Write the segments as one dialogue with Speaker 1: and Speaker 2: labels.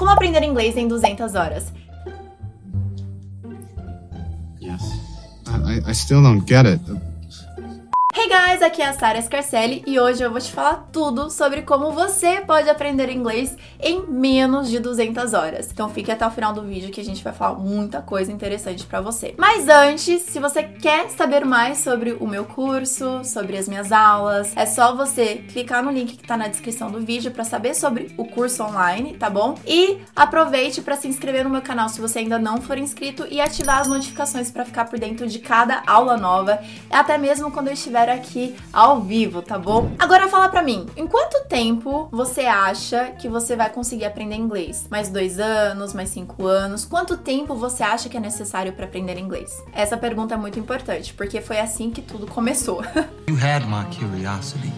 Speaker 1: Como aprender inglês em 200 horas?
Speaker 2: Yes. I, I still don't get it.
Speaker 1: Hey guys, aqui é a Sara Scarcelli e hoje eu vou te falar tudo sobre como você pode aprender inglês em menos de 200 horas. Então fique até o final do vídeo que a gente vai falar muita coisa interessante para você. Mas antes, se você quer saber mais sobre o meu curso, sobre as minhas aulas, é só você clicar no link que tá na descrição do vídeo para saber sobre o curso online, tá bom? E aproveite para se inscrever no meu canal se você ainda não for inscrito e ativar as notificações para ficar por dentro de cada aula nova, até mesmo quando eu estiver aqui ao vivo, tá bom? Agora fala pra mim, em quanto tempo você acha que você vai conseguir aprender inglês? Mais dois anos, mais cinco anos? Quanto tempo você acha que é necessário para aprender inglês? Essa pergunta é muito importante, porque foi assim que tudo começou.
Speaker 3: you had my curiosity,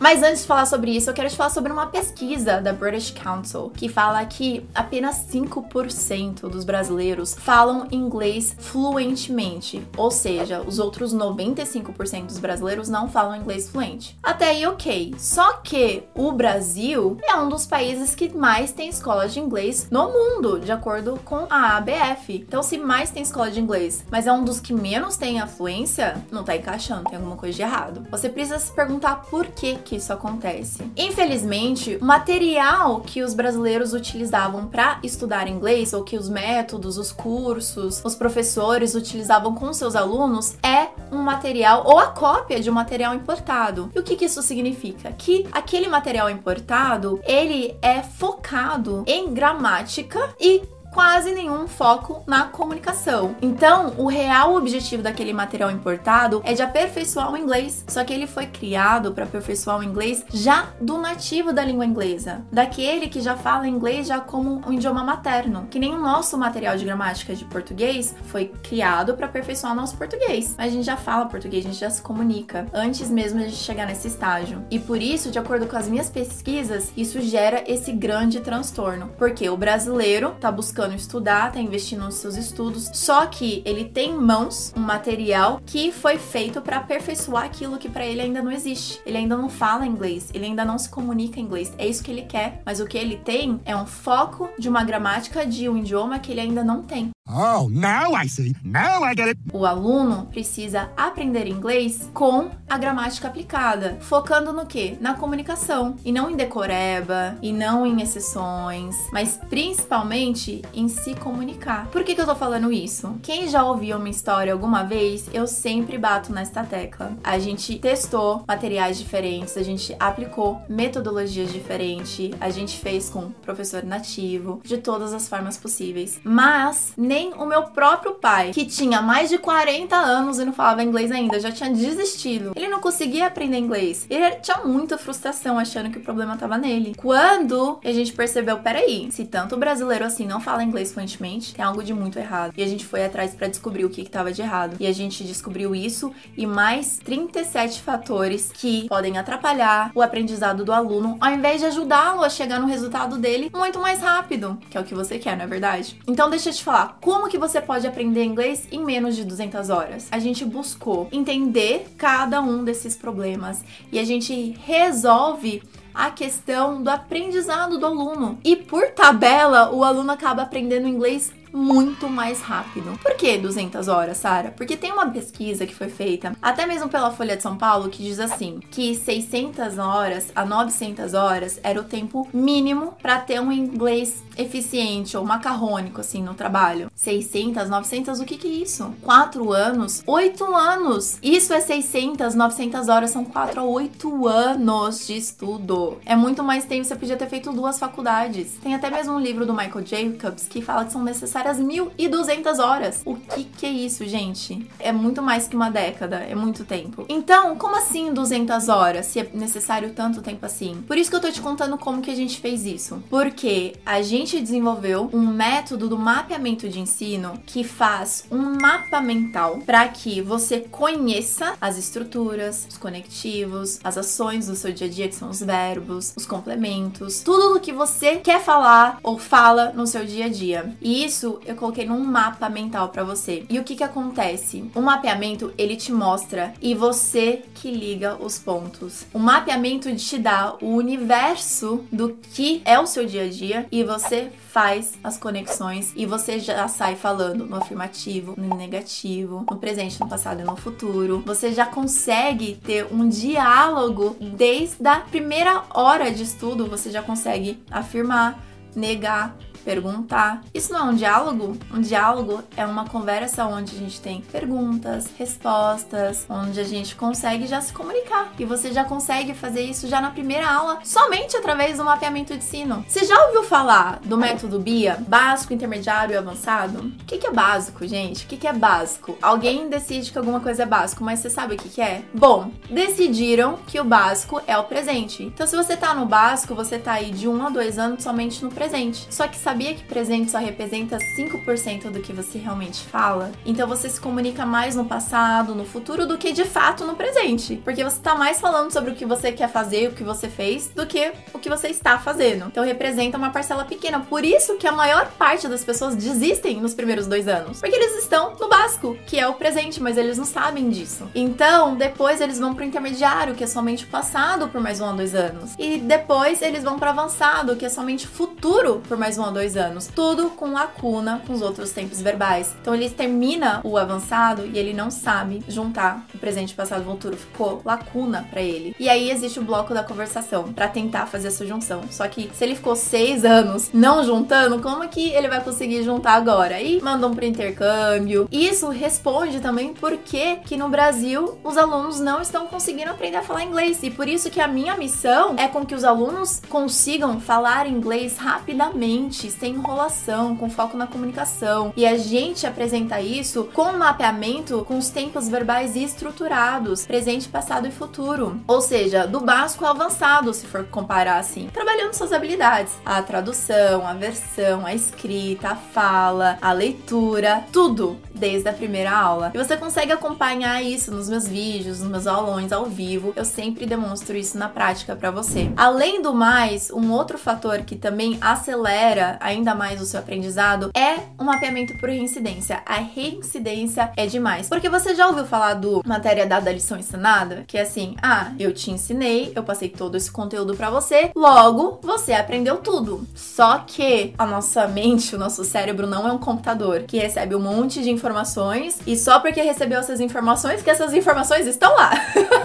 Speaker 1: Mas antes de falar sobre isso, eu quero te falar sobre uma pesquisa da British Council que fala que apenas 5% dos brasileiros falam inglês fluentemente, ou seja, os outros 95% dos brasileiros não falam inglês fluente. Até aí, ok. Só que o Brasil é um dos países que mais tem escola de inglês no mundo, de acordo com a ABF. Então, se mais tem escola de inglês, mas é um dos que menos tem a fluência, não tá encaixando, tem alguma coisa de errado. Você precisa se perguntar por que que isso acontece. Infelizmente, o material que os brasileiros utilizavam para estudar inglês, ou que os métodos, os cursos, os professores utilizavam com seus alunos, é um material ou a cópia de um material importado. E o que, que isso significa? Que aquele material importado ele é focado em gramática e quase nenhum foco na comunicação. Então, o real objetivo daquele material importado é de aperfeiçoar o inglês, só que ele foi criado para aperfeiçoar o inglês já do nativo da língua inglesa, daquele que já fala inglês já como um idioma materno, que nem o nosso material de gramática de português foi criado para aperfeiçoar o nosso português. Mas a gente já fala português, a gente já se comunica antes mesmo de chegar nesse estágio. E por isso, de acordo com as minhas pesquisas, isso gera esse grande transtorno, porque o brasileiro tá buscando buscando estudar, tá investindo nos seus estudos, só que ele tem em mãos um material que foi feito para aperfeiçoar aquilo que para ele ainda não existe. Ele ainda não fala inglês, ele ainda não se comunica em inglês. É isso que ele quer, mas o que ele tem é um foco de uma gramática de um idioma que ele ainda não tem.
Speaker 4: Oh, now I see. Now I get it.
Speaker 1: O aluno precisa aprender inglês com a gramática aplicada, focando no que? Na comunicação e não em decoreba e não em exceções, mas principalmente em se comunicar. Por que, que eu tô falando isso? Quem já ouviu uma história alguma vez, eu sempre bato nesta tecla. A gente testou materiais diferentes, a gente aplicou metodologias diferentes, a gente fez com professor nativo, de todas as formas possíveis. Mas nem o meu próprio pai, que tinha mais de 40 anos e não falava inglês ainda, já tinha desistido. Ele não conseguia aprender inglês. Ele tinha muita frustração achando que o problema tava nele. Quando a gente percebeu, peraí, se tanto brasileiro assim não fala inglês fluentemente, tem algo de muito errado. E a gente foi atrás para descobrir o que que tava de errado. E a gente descobriu isso e mais 37 fatores que podem atrapalhar o aprendizado do aluno, ao invés de ajudá-lo a chegar no resultado dele muito mais rápido, que é o que você quer, não é verdade? Então deixa eu te falar, como que você pode aprender inglês em menos de 200 horas? A gente buscou entender cada um desses problemas e a gente resolve a questão do aprendizado do aluno. E por tabela, o aluno acaba aprendendo inglês muito mais rápido. Por que 200 horas, Sara? Porque tem uma pesquisa que foi feita, até mesmo pela Folha de São Paulo, que diz assim, que 600 horas a 900 horas era o tempo mínimo para ter um inglês eficiente ou macarrônico assim no trabalho. 600, 900, o que que é isso? 4 anos, 8 anos. Isso é 600, 900 horas são 4 a 8 anos de estudo. É muito mais tempo, você podia ter feito duas faculdades. Tem até mesmo um livro do Michael Jacobs que fala que são necessárias necessárias 1.200 horas. O que que é isso, gente? É muito mais que uma década, é muito tempo. Então, como assim 200 horas, se é necessário tanto tempo assim? Por isso que eu tô te contando como que a gente fez isso. Porque a gente desenvolveu um método do mapeamento de ensino que faz um mapa mental para que você conheça as estruturas, os conectivos, as ações do seu dia a dia, que são os verbos, os complementos, tudo o que você quer falar ou fala no seu dia a dia. E isso isso eu coloquei num mapa mental para você. E o que que acontece? O mapeamento, ele te mostra e você que liga os pontos. O mapeamento te dá o universo do que é o seu dia a dia e você faz as conexões e você já sai falando no afirmativo, no negativo, no presente, no passado e no futuro. Você já consegue ter um diálogo desde a primeira hora de estudo, você já consegue afirmar, negar, perguntar. Isso não é um diálogo? Um diálogo é uma conversa onde a gente tem perguntas, respostas, onde a gente consegue já se comunicar. E você já consegue fazer isso já na primeira aula, somente através do mapeamento de ensino. Você já ouviu falar do método BIA? Básico, intermediário e avançado? O que, é básico, gente? O que, que é básico? Alguém decide que alguma coisa é básico, mas você sabe o que, que é? Bom, decidiram que o básico é o presente. Então, se você tá no básico, você tá aí de um a dois anos somente no presente. Só que sabe sabia que presente só representa 5% do que você realmente fala? Então você se comunica mais no passado, no futuro, do que de fato no presente. Porque você tá mais falando sobre o que você quer fazer, o que você fez, do que o que você está fazendo. Então representa uma parcela pequena. Por isso que a maior parte das pessoas desistem nos primeiros dois anos. Porque eles estão no básico, que é o presente, mas eles não sabem disso. Então, depois eles vão pro intermediário, que é somente o passado por mais um a dois anos. E depois eles vão pro avançado, que é somente o futuro por mais um a dois dois anos. Tudo com lacuna com os outros tempos verbais. Então ele termina o avançado e ele não sabe juntar o presente, passado e futuro. Ficou lacuna para ele. E aí existe o bloco da conversação para tentar fazer essa junção. Só que se ele ficou seis anos não juntando, como que ele vai conseguir juntar agora? E mandam pro intercâmbio. Isso responde também por que no Brasil os alunos não estão conseguindo aprender a falar inglês. E por isso que a minha missão é com que os alunos consigam falar inglês rapidamente, sem enrolação, com foco na comunicação. E a gente apresenta isso com mapeamento com os tempos verbais estruturados, presente, passado e futuro. Ou seja, do básico ao avançado, se for comparar assim. Trabalhando suas habilidades. A tradução, a versão, a escrita, a fala, a leitura, tudo desde a primeira aula. E você consegue acompanhar isso nos meus vídeos, nos meus aulões ao vivo. Eu sempre demonstro isso na prática para você. Além do mais, um outro fator que também acelera ainda mais o seu aprendizado é o mapeamento por reincidência. A reincidência é demais. Porque você já ouviu falar do matéria dada lição ensinada? Que é assim: ah, eu te ensinei, eu passei todo esse conteúdo para você, logo você aprendeu tudo. Só que a nossa mente, o nosso cérebro não é um computador que recebe um monte de informações e só porque recebeu essas informações que essas informações estão lá.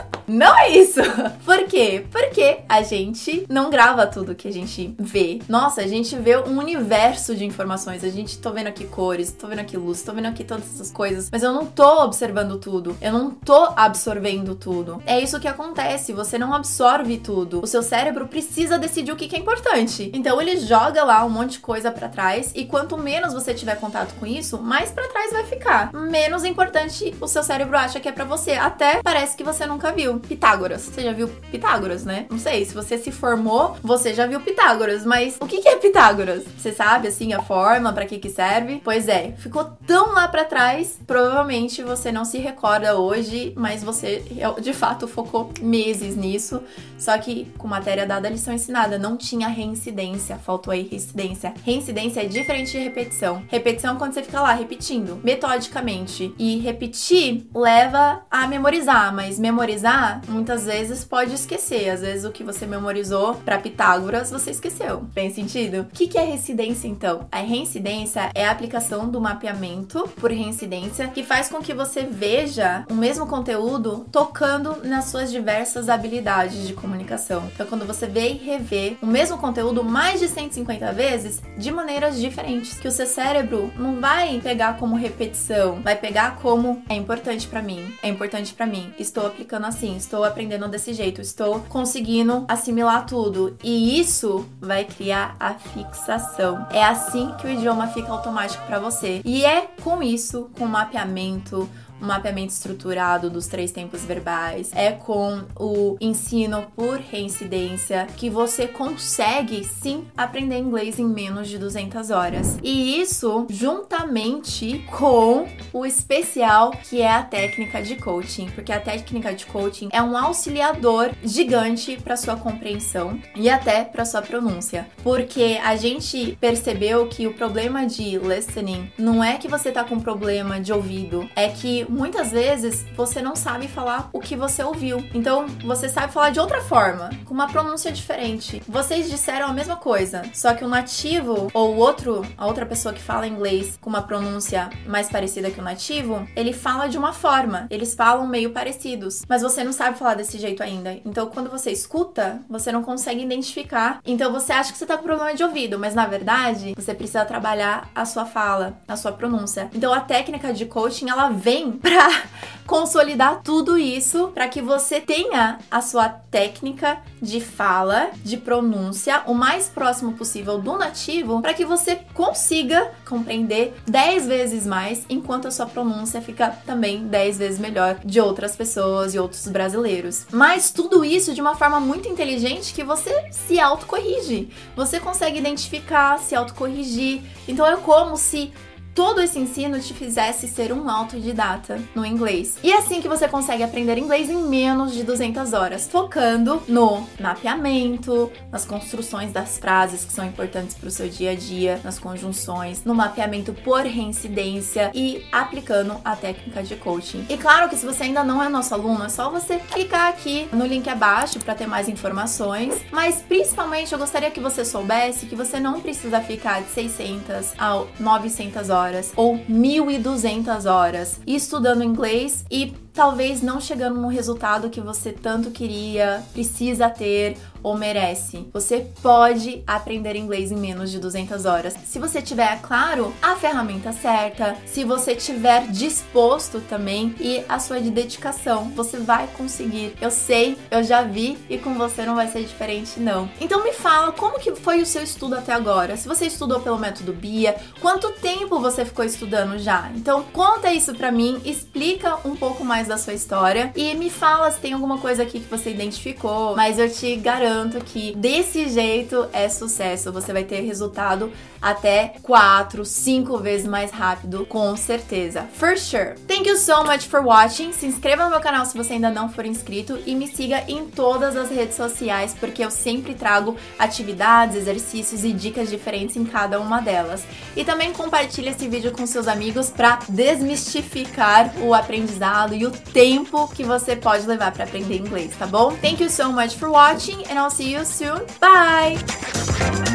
Speaker 1: Não é isso! Por quê? Porque a gente não grava tudo que a gente vê. Nossa, a gente vê um universo de informações. A gente tô vendo aqui cores, tô vendo aqui luz, tô vendo aqui todas essas coisas, mas eu não tô observando tudo. Eu não tô absorvendo tudo. É isso que acontece, você não absorve tudo. O seu cérebro precisa decidir o que é importante. Então ele joga lá um monte de coisa para trás e quanto menos você tiver contato com isso, mais para trás vai ficar. Menos importante o seu cérebro acha que é para você. Até parece que você nunca viu. Pitágoras. Você já viu Pitágoras, né? Não sei, se você se formou, você já viu Pitágoras, mas o que é Pitágoras? Você sabe, assim, a forma, para que que serve? Pois é, ficou tão lá para trás, provavelmente você não se recorda hoje, mas você de fato focou meses nisso, só que com matéria dada, lição ensinada, não tinha reincidência, faltou aí reincidência. Reincidência é diferente de repetição. Repetição é quando você fica lá repetindo, metodicamente. E repetir leva a memorizar, mas memorizar muitas vezes pode esquecer. Às vezes o que você memorizou para Pitágoras você esqueceu. Tem sentido? O que, é reincidência então? A reincidência é a aplicação do mapeamento por reincidência que faz com que você veja o mesmo conteúdo tocando nas suas diversas habilidades de comunicação. Então, quando você vê e revê o mesmo conteúdo mais de 150 vezes de maneiras diferentes, que o seu cérebro não vai pegar como repetição, vai pegar como é importante para mim, é importante para mim, estou aplicando assim, estou aprendendo desse jeito, estou conseguindo assimilar tudo. E isso vai criar a fixação. É assim que o idioma fica automático para você. E é com isso, com mapeamento, o mapeamento estruturado dos três tempos verbais, é com o ensino por reincidência que você consegue sim aprender inglês em menos de 200 horas. E isso juntamente com o especial que é a técnica de coaching, porque a técnica de coaching é um auxiliador gigante para sua compreensão e até para sua pronúncia, porque a gente percebeu que o problema de listening não é que você tá com problema de ouvido, é que muitas vezes você não sabe falar o que você ouviu. Então, você sabe falar de outra forma, com uma pronúncia diferente. Vocês disseram a mesma coisa, só que o nativo ou outro, a outra pessoa que fala inglês com uma pronúncia mais parecida que o nativo, ele fala de uma forma. Eles falam meio parecidos, mas você não sabe falar desse jeito ainda. Então, quando você escuta, você não consegue identificar. Então, você acha que você tá com problema de ouvido, mas na verdade, você precisa trabalhar a sua fala, a sua pronúncia. Então, a técnica de coaching, ela vem pra consolidar tudo isso para que você tenha a sua técnica de fala, de pronúncia, o mais próximo possível do nativo, para que você consiga compreender 10 vezes mais, enquanto a sua pronúncia fica também 10 vezes melhor de outras pessoas e outros brasileiros. Mas tudo isso de uma forma muito inteligente que você se autocorrige. Você consegue identificar, se autocorrigir. Então é como se todo esse ensino te fizesse ser um autodidata no inglês. E é assim que você consegue aprender inglês em menos de 200 horas, focando no mapeamento, nas construções das frases que são importantes para o seu dia a dia, nas conjunções, no mapeamento por reincidência e aplicando a técnica de coaching. E claro que se você ainda não é nosso aluno, é só você clicar aqui no link abaixo para ter mais informações, mas principalmente eu gostaria que você soubesse que você não precisa ficar de 600 a 900 horas horas ou 1.200 horas estudando inglês e talvez não chegando no resultado que você tanto queria, precisa ter ou merece. Você pode aprender inglês em menos de 200 horas. Se você tiver, claro, a ferramenta certa, se você tiver disposto também e a sua dedicação, você vai conseguir. Eu sei, eu já vi e com você não vai ser diferente não. Então me fala como que foi o seu estudo até agora? Se você estudou pelo método BIA, quanto tempo você ficou estudando já? Então conta isso para mim, explica um pouco mais da sua história e me fala se tem alguma coisa aqui que você identificou, mas eu te garanto que desse jeito é sucesso. Você vai ter resultado até 4, 5 vezes mais rápido, com certeza. For sure. Thank you so much for watching. Se inscreva no meu canal se você ainda não for inscrito e me siga em todas as redes sociais, porque eu sempre trago atividades, exercícios e dicas diferentes em cada uma delas. E também compartilhe esse vídeo com seus amigos para desmistificar o aprendizado e o tempo que você pode levar para aprender inglês, tá bom? Thank you so much for watching and I'll see you soon. Bye!